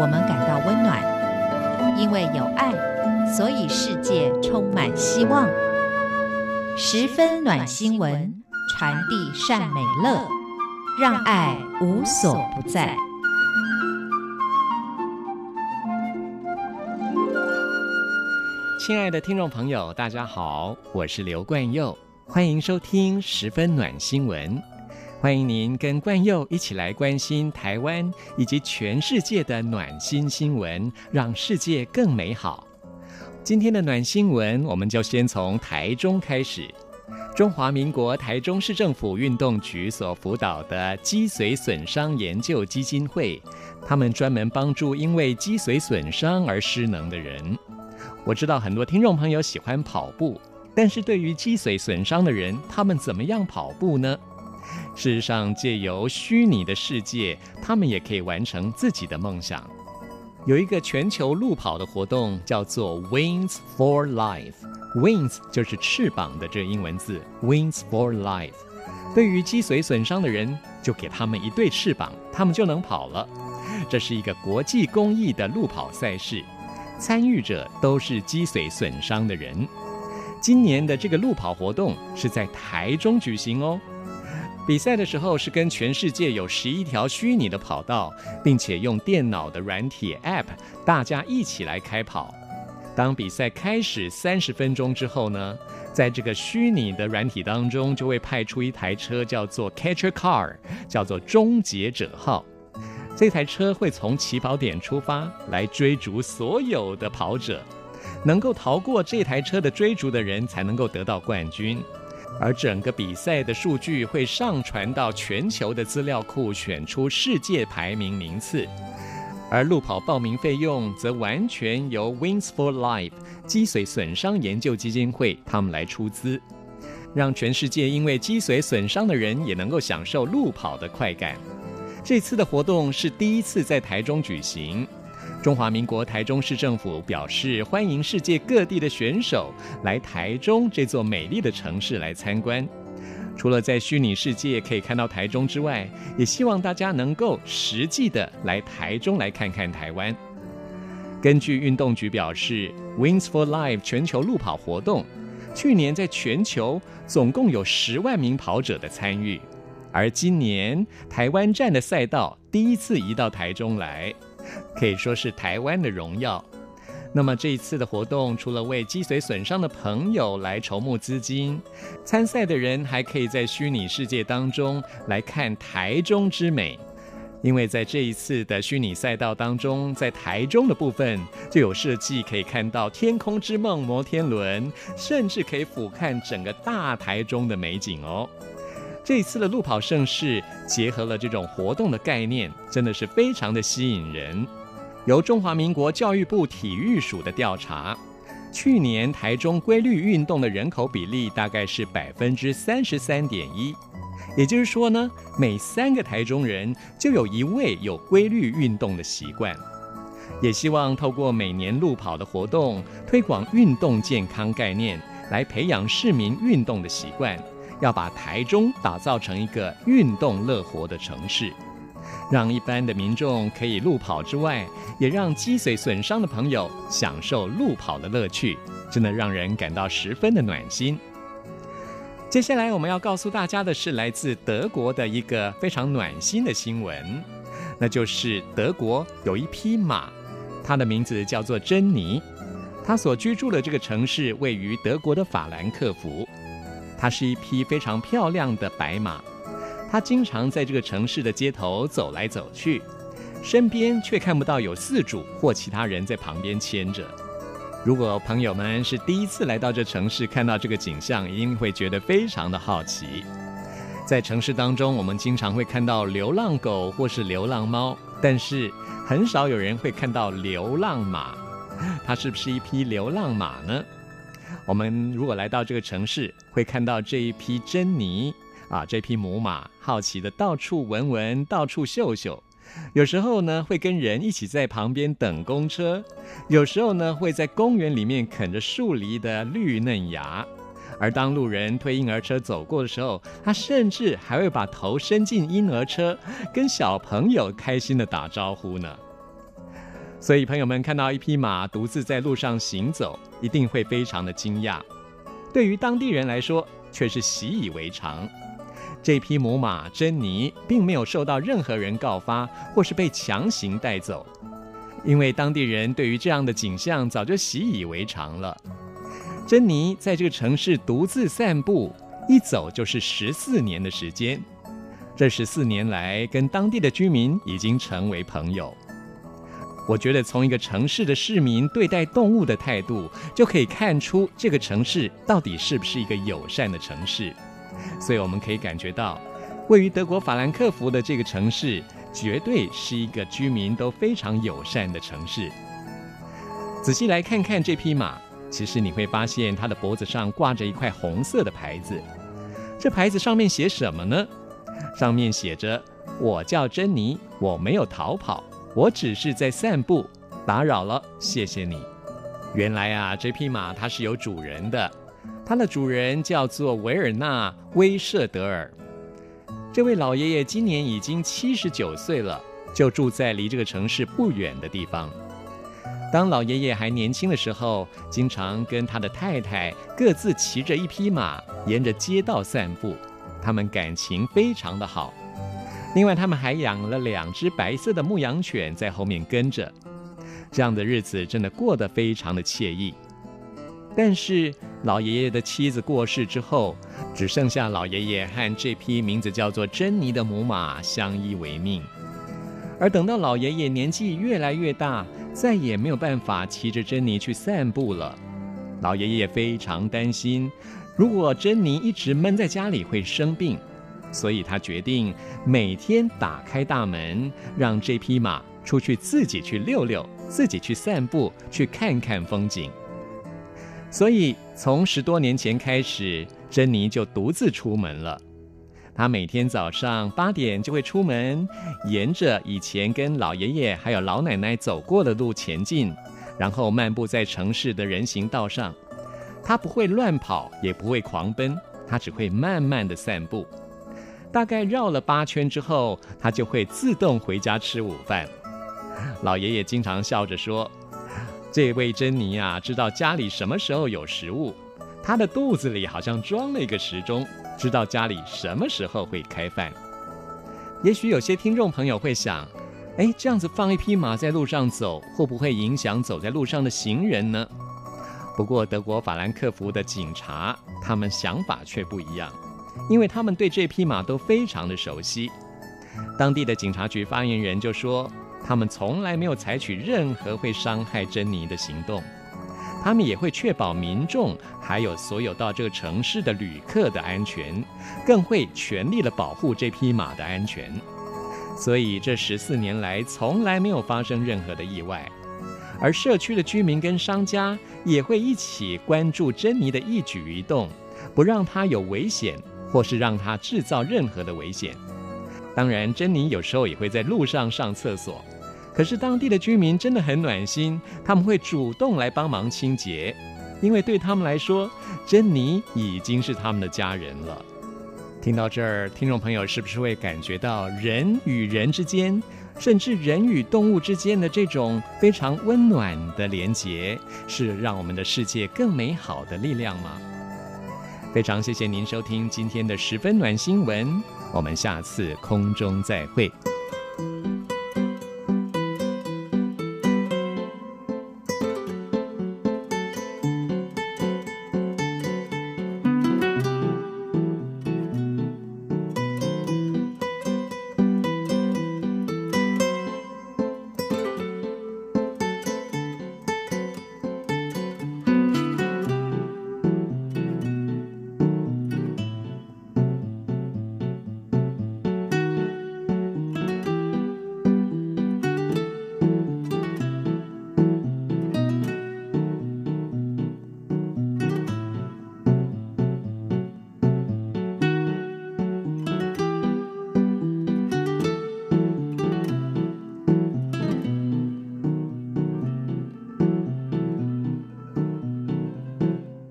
我们感到温暖，因为有爱，所以世界充满希望。十分暖心文，传递善美乐，让爱无所不在。亲爱的听众朋友，大家好，我是刘冠佑，欢迎收听十分暖心文。欢迎您跟冠佑一起来关心台湾以及全世界的暖心新闻，让世界更美好。今天的暖新闻，我们就先从台中开始。中华民国台中市政府运动局所辅导的脊髓损伤研究基金会，他们专门帮助因为脊髓损伤而失能的人。我知道很多听众朋友喜欢跑步，但是对于脊髓损伤的人，他们怎么样跑步呢？事实上，借由虚拟的世界，他们也可以完成自己的梦想。有一个全球路跑的活动，叫做 Wings for Life。Wings 就是翅膀的这英文字，Wings for Life。对于脊髓损伤的人，就给他们一对翅膀，他们就能跑了。这是一个国际公益的路跑赛事，参与者都是脊髓损伤的人。今年的这个路跑活动是在台中举行哦。比赛的时候是跟全世界有十一条虚拟的跑道，并且用电脑的软体 App，大家一起来开跑。当比赛开始三十分钟之后呢，在这个虚拟的软体当中，就会派出一台车，叫做 Catcher Car，叫做终结者号。这台车会从起跑点出发，来追逐所有的跑者，能够逃过这台车的追逐的人，才能够得到冠军。而整个比赛的数据会上传到全球的资料库，选出世界排名名次。而路跑报名费用则完全由 Wins for Life 脊髓损伤研究基金会他们来出资，让全世界因为脊髓损伤的人也能够享受路跑的快感。这次的活动是第一次在台中举行。中华民国台中市政府表示欢迎世界各地的选手来台中这座美丽的城市来参观。除了在虚拟世界可以看到台中之外，也希望大家能够实际的来台中来看看台湾。根据运动局表示，Wings for Life 全球路跑活动去年在全球总共有十万名跑者的参与，而今年台湾站的赛道第一次移到台中来。可以说是台湾的荣耀。那么这一次的活动，除了为脊髓损伤的朋友来筹募资金，参赛的人还可以在虚拟世界当中来看台中之美。因为在这一次的虚拟赛道当中，在台中的部分就有设计可以看到天空之梦摩天轮，甚至可以俯瞰整个大台中的美景哦。这次的路跑盛事结合了这种活动的概念，真的是非常的吸引人。由中华民国教育部体育署的调查，去年台中规律运动的人口比例大概是百分之三十三点一，也就是说呢，每三个台中人就有一位有规律运动的习惯。也希望透过每年路跑的活动，推广运动健康概念，来培养市民运动的习惯。要把台中打造成一个运动乐活的城市，让一般的民众可以路跑之外，也让脊髓损伤的朋友享受路跑的乐趣，真的让人感到十分的暖心。接下来我们要告诉大家的是来自德国的一个非常暖心的新闻，那就是德国有一匹马，它的名字叫做珍妮，它所居住的这个城市位于德国的法兰克福。它是一匹非常漂亮的白马，它经常在这个城市的街头走来走去，身边却看不到有饲主或其他人在旁边牵着。如果朋友们是第一次来到这城市，看到这个景象，一定会觉得非常的好奇。在城市当中，我们经常会看到流浪狗或是流浪猫，但是很少有人会看到流浪马。它是不是一匹流浪马呢？我们如果来到这个城市，会看到这一匹珍妮啊，这匹母马好奇的到处闻闻，到处嗅嗅。有时候呢，会跟人一起在旁边等公车；有时候呢，会在公园里面啃着树篱的绿嫩芽。而当路人推婴儿车走过的时候，它甚至还会把头伸进婴儿车，跟小朋友开心的打招呼呢。所以朋友们看到一匹马独自在路上行走，一定会非常的惊讶。对于当地人来说，却是习以为常。这匹母马珍妮并没有受到任何人告发，或是被强行带走，因为当地人对于这样的景象早就习以为常了。珍妮在这个城市独自散步，一走就是十四年的时间。这十四年来，跟当地的居民已经成为朋友。我觉得从一个城市的市民对待动物的态度，就可以看出这个城市到底是不是一个友善的城市。所以我们可以感觉到，位于德国法兰克福的这个城市，绝对是一个居民都非常友善的城市。仔细来看看这匹马，其实你会发现它的脖子上挂着一块红色的牌子。这牌子上面写什么呢？上面写着：“我叫珍妮，我没有逃跑。”我只是在散步，打扰了，谢谢你。原来啊，这匹马它是有主人的，它的主人叫做维尔纳·威舍德尔。这位老爷爷今年已经七十九岁了，就住在离这个城市不远的地方。当老爷爷还年轻的时候，经常跟他的太太各自骑着一匹马，沿着街道散步，他们感情非常的好。另外，他们还养了两只白色的牧羊犬在后面跟着，这样的日子真的过得非常的惬意。但是，老爷爷的妻子过世之后，只剩下老爷爷和这匹名字叫做珍妮的母马相依为命。而等到老爷爷年纪越来越大，再也没有办法骑着珍妮去散步了，老爷爷非常担心，如果珍妮一直闷在家里会生病。所以他决定每天打开大门，让这匹马出去自己去溜溜，自己去散步，去看看风景。所以从十多年前开始，珍妮就独自出门了。她每天早上八点就会出门，沿着以前跟老爷爷还有老奶奶走过的路前进，然后漫步在城市的人行道上。她不会乱跑，也不会狂奔，她只会慢慢的散步。大概绕了八圈之后，他就会自动回家吃午饭。老爷爷经常笑着说：“这位珍妮啊，知道家里什么时候有食物，她的肚子里好像装了一个时钟，知道家里什么时候会开饭。”也许有些听众朋友会想：“哎，这样子放一匹马在路上走，会不会影响走在路上的行人呢？”不过，德国法兰克福的警察，他们想法却不一样。因为他们对这匹马都非常的熟悉，当地的警察局发言人就说，他们从来没有采取任何会伤害珍妮的行动，他们也会确保民众还有所有到这个城市的旅客的安全，更会全力的保护这匹马的安全。所以这十四年来从来没有发生任何的意外，而社区的居民跟商家也会一起关注珍妮的一举一动，不让她有危险。或是让他制造任何的危险。当然，珍妮有时候也会在路上上厕所，可是当地的居民真的很暖心，他们会主动来帮忙清洁，因为对他们来说，珍妮已经是他们的家人了。听到这儿，听众朋友是不是会感觉到人与人之间，甚至人与动物之间的这种非常温暖的连结，是让我们的世界更美好的力量吗？非常谢谢您收听今天的十分暖新闻，我们下次空中再会。